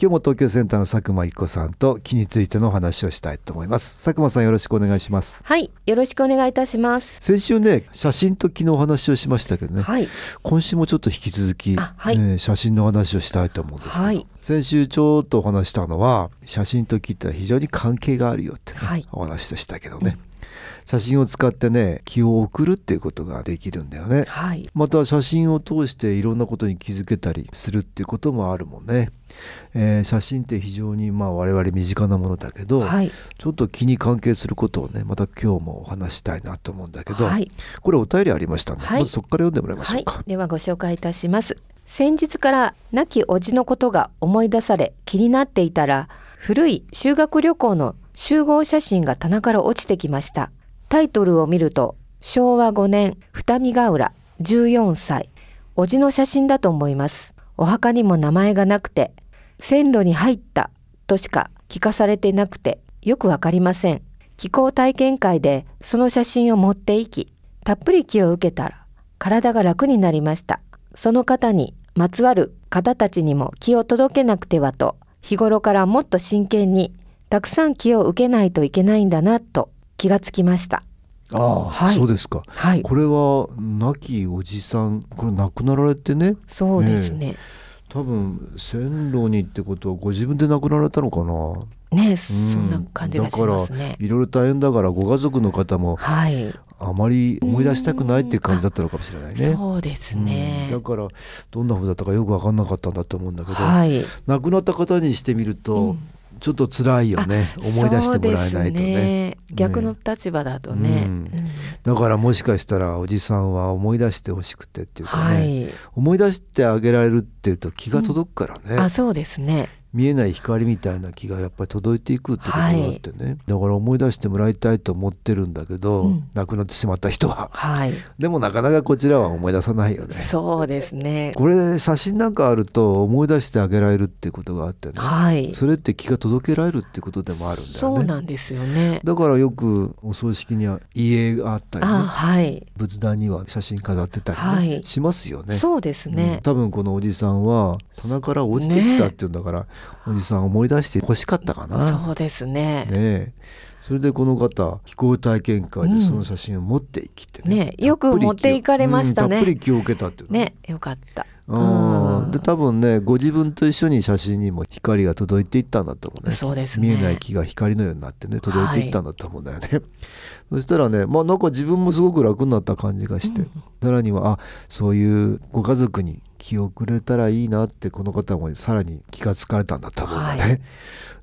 今日も東京センターの佐久間一子さんと気についてのお話をしたいと思います。佐久間さんよろしくお願いします。はいよろしくお願いいたします。先週ね写真と昨日お話をしましたけどね、はい。今週もちょっと引き続き、はい。ね写真の話をしたいと思うんですけど、はい。先週ちょっとお話したのは写真と木って非常に関係があるよってね、はい。お話でしたけどね、写真を使ってね気を送るっていうことができるんだよね。はい。また写真を通していろんなことに気づけたりするっていうこともあるもんね、えー写真って非常にまあ我々身近なものだけど、はい。ちょっと気に関係することをねまた今日もお話したいなと思うんだけど、はい。これお便りありましたね、はい。まずそこから読んでもらいましょはい。うか、ではご紹介いたします。先日から亡き叔父のことが思い出され気になっていたら古い修学旅行の集合写真が棚から落ちてきましたタイトルを見ると昭和5年二見ヶ浦14歳。叔父の写真だと思います。お墓にも名前がなくて線路に入ったとしか聞かされてなくてよくわかりません。気候体験会でその写真を持っていきたっぷり気を受けたら体が楽になりました。その方にまつわる方たちにも気を届けなくてはと日頃からもっと真剣にたくさん気を受けないといけないんだなと気がつきました。ああ、はい。そうですか。はい。これは亡きおじさんこれ亡くなられてね？そうですね。多分線路にってことはご自分で亡くなられたのかな？ねそんな感じがしますね。だからいろいろ大変だからご家族の方もはい。あまり思い出したくないっていう感じだったのかもしれないね。そうですね。うん。だからどんな風だったかよく分かんなかったんだと思うんだけど、はい。亡くなった方にしてみると、うんちょっと辛いよね。思い出してもらえないとそうですね。逆の立場だとね、うんうん。だからもしかしたらおじさんは思い出してほしくてっていうかね、はい、思い出してあげられるっていうと気が届くからね、あそうですね見えない光みたいな気がやっぱり届いていくってことがあってね、だから思い出してもらいたいと思ってるんだけど、うん。亡くなってしまった人は。はい。でもなかなかこちらは思い出さないよね。そうですね。これ写真なんかあると思い出してあげられるってことがあってね、はい。それって気が届けられるってことでもあるんだよそうね。なんですよね。だからよくお葬式には家があったりね。あはい。仏壇には写真飾ってたりね、はい。しますよね。そうですうん。ね、多分このおじさんは棚から落ちてきたっていうんだから、おじさん思い出して欲しかったかな。そうですね。ねえ。それでこの方気候体験会でその写真を持っていきてね,、ねよく持っていかれましたね。うんたっぷり気を受けたっていうの。ねよかった。うん。うん。で多分ねご自分と一緒に写真にも光が届いていったんだと思うね。そうですね。見えない木が光のようになってね届いていったんだと思うんだよね、そしたらねまあなんか自分もすごく楽になった感じがして、さらにはあそういうご家族に気をくれたらいいなってこの方もさらに気がつかれたんだと思うんだね、はい。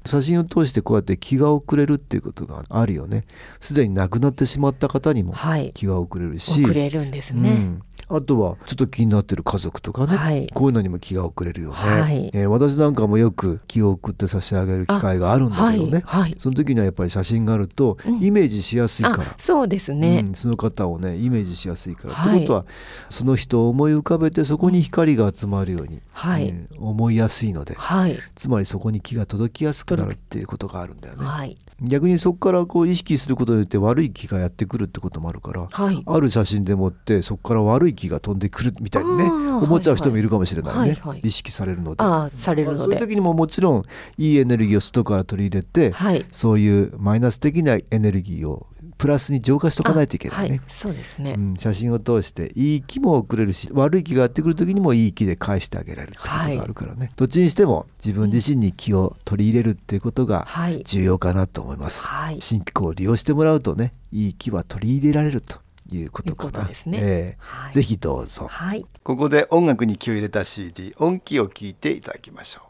写真を通してこうやって気が遅れるっていうことがあるよね。すでに亡くなってしまった方にもはい。気は遅れるし、遅れるんですね、うんあとはちょっと気になってる家族とかね、はい。こういうのにも気が遅れるよね、はい。えー私なんかもよく気を送って差し上げる機会があるんだけどね、はいはい。その時にはやっぱり写真があるとうん。イメージしやすいから、あそうですね、うんその方をねイメージしやすいから、はい。ってことはその人を思い浮かべてそこに光が集まるように、はい。うん思いやすいのではい。つまりそこに気が届きやすくなるっていうことがあるんだよね。はい。逆にそこからこう意識することによって悪い気がやってくるってこともあるから、はい。ある写真でもってそこから悪い気が飛んでくるみたいにね思っちゃう人もいるかもしれないね、はいはい。意識されるので。されるのそういうで時にももちろんいいエネルギーを外から取り入れて、はい。そういうマイナス的なエネルギーをプラスに浄化しとかないといけないね。あはい。そうですね、うん、写真を通していい気も送れるし悪い気がやってくる時にもいい気で返してあげられるってことがあるからね、どっちにしても自分自身に気を取り入れるっていうことがはい。重要かなと思います、はい。新機構を利用してもらうとねいい気は取り入れられるということかな。ですね。ええ。はい。ぜひどうぞ。はい。ここで音楽に気を入れた CD 音気を聞いていただきましょ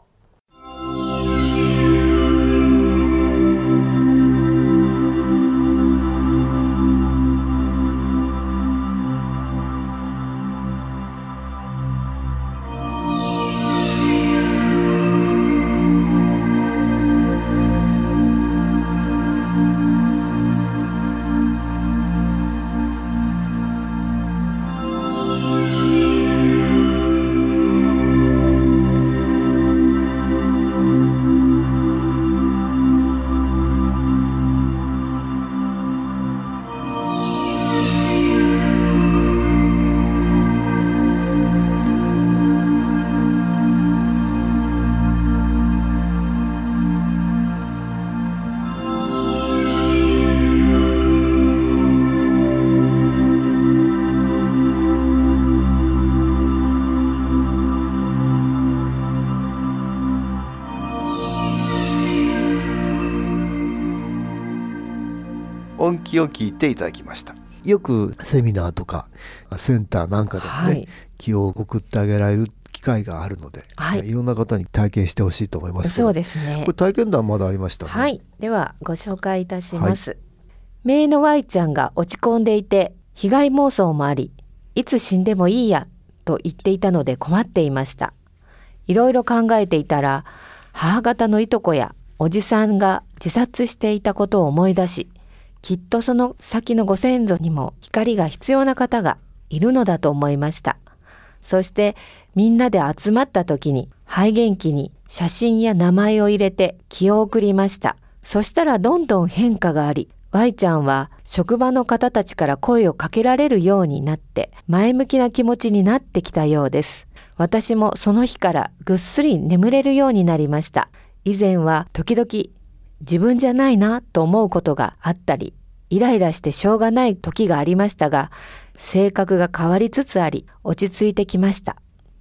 う音機を聞いていただきました。よくセミナーとかセンターなんかでもね、はい、気を送ってあげられる機会があるので、はい、いろんな方に体験してほしいと思いますそうですね。これ体験談まだありました、ね、はい。ではご紹介いたします、はい、姪の Y ちゃんが落ち込んでいて被害妄想もありいつ死んでもいいやと言っていたので困っていました。いろいろ考えていたら母方のいとこやおじさんが自殺していたことを思い出しきっとその先のご先祖にも光が必要な方がいるのだと思いましたそしてみんなで集まった時に肺元気に写真や名前を入れて気を送りました。そしたらどんどん変化があり、Y ちゃんは職場の方たちから声をかけられるようになって前向きな気持ちになってきたようです。私もその日からぐっすり眠れるようになりました。以前は時々自分じゃないなと思うことがあったり、イライラしてしょうがない時がありましたが、性格が変わりつつあり落ち着いてきました。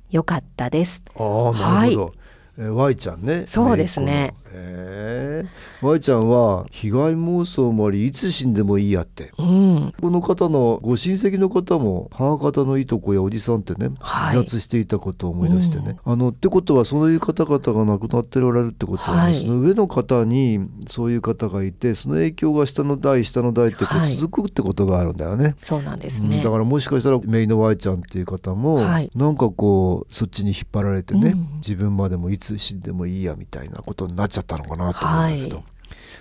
よかったです。ああなるほど、はいえー、Y ちゃんねそうですね。えー、Y ちゃんは被害妄想もありいつ死んでもいいやって、うん、この方のご親戚の方も母方のいとこやおじさんってね、はい、自殺していたことを思い出してね、うん、あのってことはそういう方々が亡くなっておられるってことは、ね。はい、その上の方にそういう方がいてその影響が下の代下の代ってこう続くってことがあるんだよね、はい、そうなんですね、うん、だからもしかしたらメイの Y ちゃんっていう方も、はい、なんかこうそっちに引っ張られてね、自分までもいつ死んでもいいやみたいなことになっちゃったのかなと思うんだけど、はい、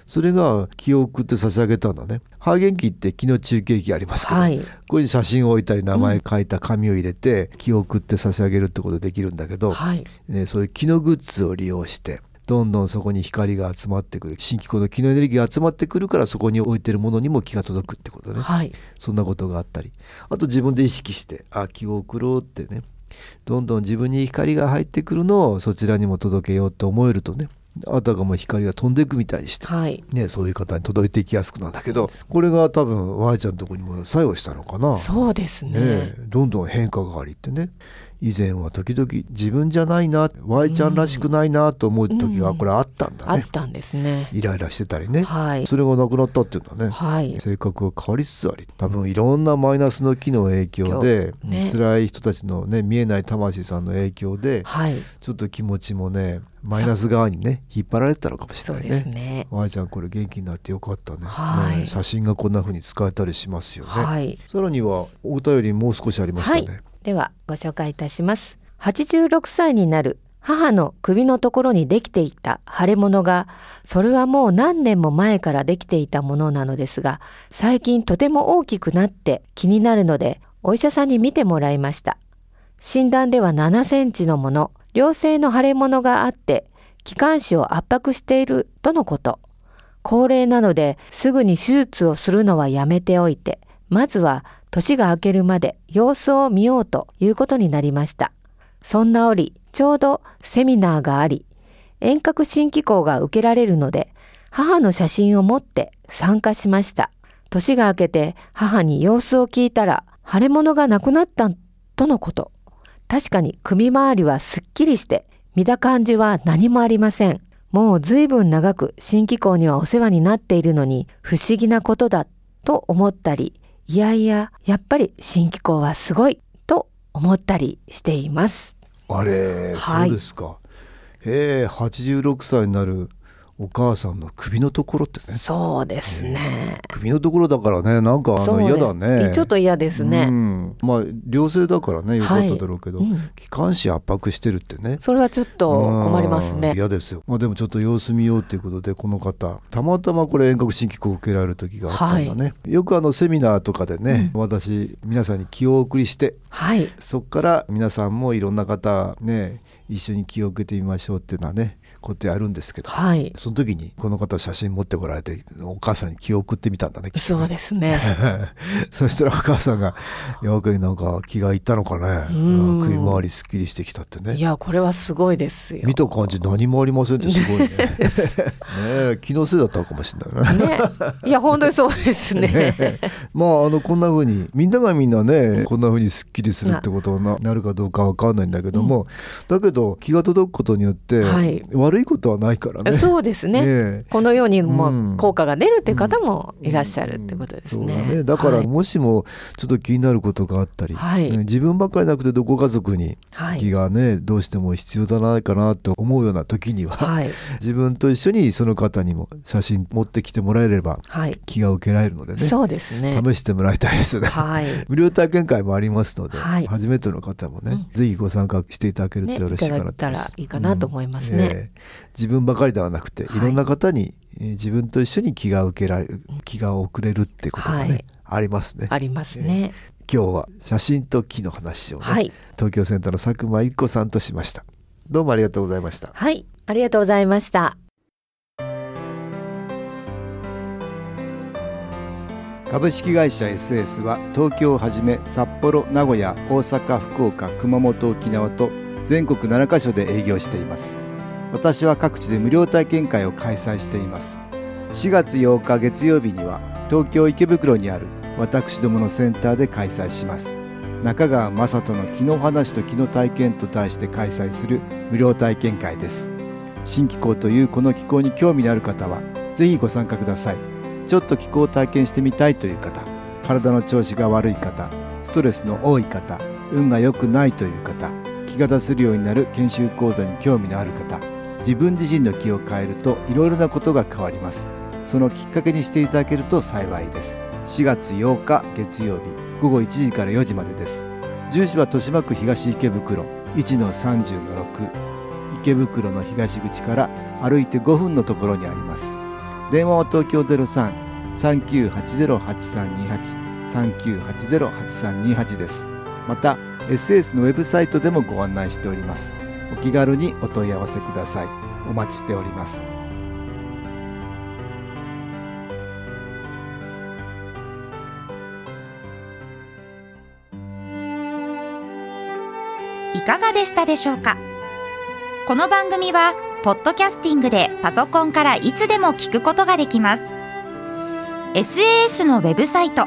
それが気を送って差し上げたんだね。ハーゲって気の中継機ありますけど、はい、これに写真を置いたり名前書いた紙を入れて、気を送って差し上げるってことできるんだけど、はい、ね、そういう気のグッズを利用してどんどんそこに光が集まってくる。新機構の気のエネルギーが集まってくるからそこに置いてるものにも気が届くってことね、はい、そんなことがあったり。あと自分で意識してあ気を送ろうってねどんどん自分に光が入ってくるのをそちらにも届けようと思えるとねあたかも光が飛んでいくみたいにして、はい、ね、そういう方に届いていきやすくなんだけどこれが多分 Y ちゃんのとこにも作用したのかな。そうですね、ね、どんどん変化がありってね以前は時々自分じゃないな Y ちゃんらしくないなと思う時がこれあったんだね、うん、あったんですね。イライラしてたりね、はい、それがなくなったっていうのはね、はい、性格が変わりつつあり多分いろんなマイナスの気の影響で、ね、辛い人たちのね見えない魂さんの影響で、はい、ちょっと気持ちもねマイナス側にね引っ張られてたのかもしれないね。ね。Y ちゃんこれ元気になってよかったね。はい、写真がこんな風に使えたりしますよね。はい、さらにはお便りもう少しありましたね。ではご紹介いたします。86歳になる母の首のところにできていた腫れ物がそれはもう何年も前からできていたものなのですが最近とても大きくなって気になるのでお医者さんに見てもらいました診断では7センチのもの良性の腫れ物があって気管支を圧迫しているとのこと高齢なのですぐに手術をするのはやめておいてまずは年が明けるまで様子を見ようということになりましたそんな折、ちょうどセミナーがあり、遠隔新機構が受けられるので、母の写真を持って参加しました。年が明けて母に様子を聞いたら、腫れ物がなくなったとのこと。確かに首周りはすっきりして、見た感じは何もありません。もう随分長く新機構にはお世話になっているのに不思議なことだと思ったり、いやいや、やっぱり新機構はすごいと思ったりしています。あれ、はい、そうですか。ええ86歳になるお母さんの首のところってね。そうですね、首のところだからねなんかあの嫌だね。ちょっと嫌ですね、うん、まあ良性だからねよかっただろうけど、はいうん、気管支圧迫してるってね。それはちょっと困りますね。嫌ですよ。まあでもちょっと様子見ようっていうことでこの方。たまたまこれ遠隔新機構を受けられる時があったんだね、はい、よくあのセミナーとかでね、うん、私皆さんに気を送りして、はい、そこから皆さんもいろんな方ね一緒に気を受けてみましょうっていうのはねことやるんですけど、はい、その時にこの方写真持ってこられてお母さんに気を送ってみたんだねそうですね。そしたらお母さんが「やけになんか気がいったのかね?首周りすっきりしてきた」ってねいやこれはすごいですよ。見た感じ何もありませんってすごいね。ね気のせいだったかもしれないねね。いや本当にそうですね。ね、まああのこんなふうにみんながみんなねこんなふうにすっきりするってことになるかどうかわかんないんだけども、うん、だけどど気が届くことによって、はい悪いことはないからね。そうですね。ええこのようにもうん効果が出るって方もいらっしゃるってことですそうだね。ねだからはいもしもちょっと気になることがあったり、はいね自分ばっかりなくてどご家族にはい気がねどうしても必要だないかなと思うような時には、はい 自分と一緒にその方にも写真持ってきてもらえればはい、気が受けられるのでねそうですね。試してもらいたいですね。はい。無料体験会もありますので、はい初めての方もね、うんぜひご参加していただけるね、とよろし。いただいたらいいかなと思いますね。ええ自分ばかりではなくて、はいい、ろんな方に、えー自分と一緒に気が受けられる気が送れるってことがね、はいありますね。ありますね。今日は写真と木の話をね、はい。東京センターの佐久間一子さんとしました。どうもありがとうございました。はい。ありがとうございました。株式会社 SS は東京をはじめ札幌名古屋大阪福岡熊本沖縄と全国7カ所で営業しています。私は各地で無料体験会を開催しています。4月8日月曜日には東京池袋にある私どものセンターで開催します。中川雅人の気の話と気の体験と題して開催する無料体験会です。新気候というこの気候に興味のある方はぜひご参加ください。ちょっと気候を体験してみたいという方体の調子が悪い方ストレスの多い方運が良くないという方気が出せるようになる研修講座に興味のある方自分自身の気を変えるといろいろなことが変わります。そのきっかけにしていただけると幸いです。4月8日月曜日午後1時から4時までです。住所は豊島区東池袋1-30-6池袋の東口から歩いて5分のところにあります。電話は東京03-3980-8328 3980-8328です。また SS のウェブサイトでもご案内しております。お気軽にお問い合わせください。お待ちしております。いかがでしたでしょうか？この番組はポッドキャスティングでパソコンからいつでも聞くことができます。SAS のウェブサイト